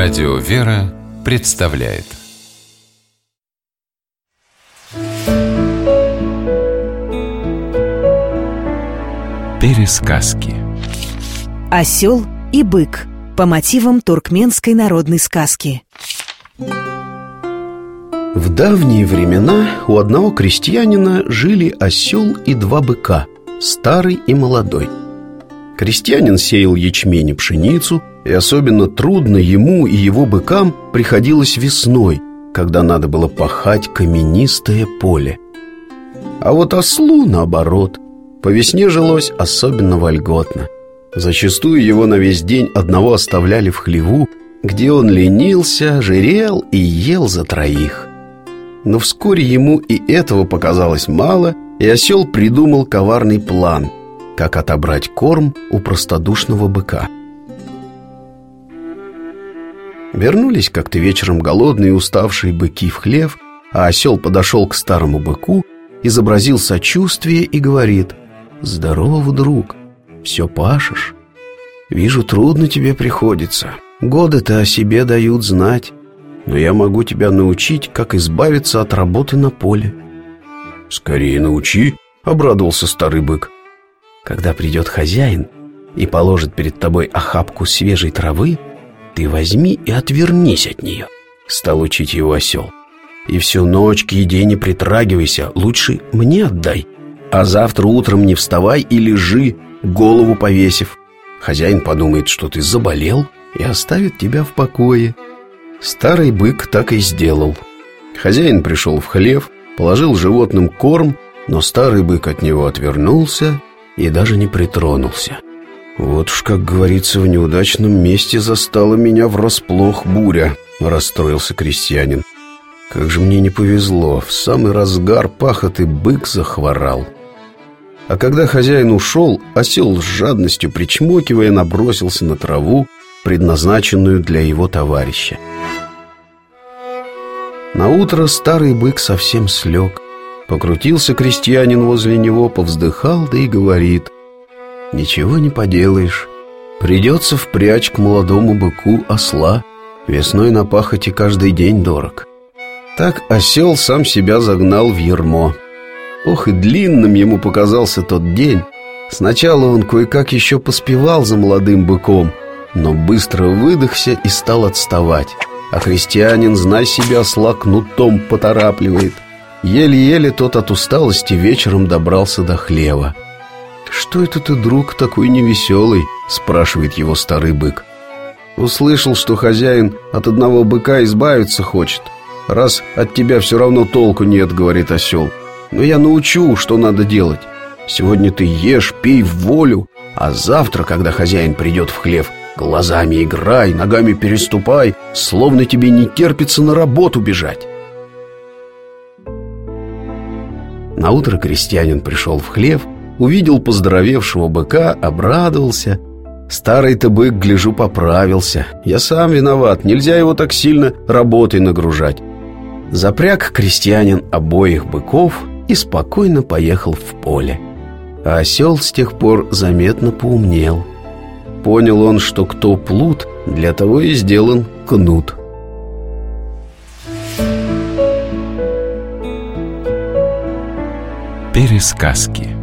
Радио «Вера» представляет. Пересказки. Осел и бык по мотивам туркменской народной сказки. В давние времена у одного крестьянина жили осел и два быка, старый и молодой. Крестьянин сеял ячмень и пшеницу, и особенно трудно ему и его быкам приходилось весной, когда надо было пахать каменистое поле. А вот ослу, наоборот, по весне жилось особенно вольготно. Зачастую его на весь день одного оставляли в хлеву, где он ленился, жирел и ел за троих. Но вскоре ему и этого показалось мало, и осел придумал коварный план – как отобрать корм у простодушного быка. Вернулись как-то вечером голодные и уставшие быки в хлев, а осел подошел к старому быку, изобразил сочувствие и говорит «Здорово, друг, все пашешь? Вижу, трудно тебе приходится. Годы-то о себе дают знать, но я могу тебя научить, как избавиться от работы на поле». «Скорее научи», — обрадовался старый бык. Когда придет хозяин и положит перед тобой охапку свежей травы, ты возьми и отвернись от нее, стал учить его осел. И всю ночь к еде не притрагивайся, лучше мне отдай. А завтра утром не вставай и лежи, голову повесив. Хозяин подумает, что ты заболел и оставит тебя в покое. Старый бык так и сделал. Хозяин пришел в хлев, положил животным корм, но старый бык от него отвернулся и даже не притронулся. «Вот уж, как говорится, в неудачном месте застала меня врасплох буря», — расстроился крестьянин. «Как же мне не повезло, в самый разгар пахоты бык захворал». А когда хозяин ушел, осел с жадностью причмокивая набросился на траву, предназначенную для его товарища. На утро старый бык совсем слег. Покрутился крестьянин возле него, повздыхал, да и говорит Ничего не поделаешь. Придется впрячь к молодому быку осла. Весной на пахоте каждый день дорог. Так осел сам себя загнал в ермо. Ох и длинным ему показался тот день. Сначала он кое-как еще поспевал за молодым быком Но быстро выдохся и стал отставать. А крестьянин, знай себя, осла кнутом поторапливает – Еле-еле тот от усталости вечером добрался до хлева. «Что это ты, друг, такой невеселый?» — спрашивает его старый бык. «Услышал, что хозяин от одного быка избавиться хочет. Раз от тебя все равно толку нет, — говорит осел. Но я научу, что надо делать. Сегодня ты ешь, пей в волю, а завтра, когда хозяин придет в хлев, глазами играй, ногами переступай, словно тебе не терпится на работу бежать». На утро крестьянин пришел в хлев, увидел поздоровевшего быка, обрадовался. Старый-то бык, гляжу, поправился. Я сам виноват, нельзя его так сильно работой нагружать. Запряг крестьянин обоих быков и спокойно поехал в поле. А осел с тех пор заметно поумнел. Понял он, что кто плут, для того и сделан кнут. Пересказки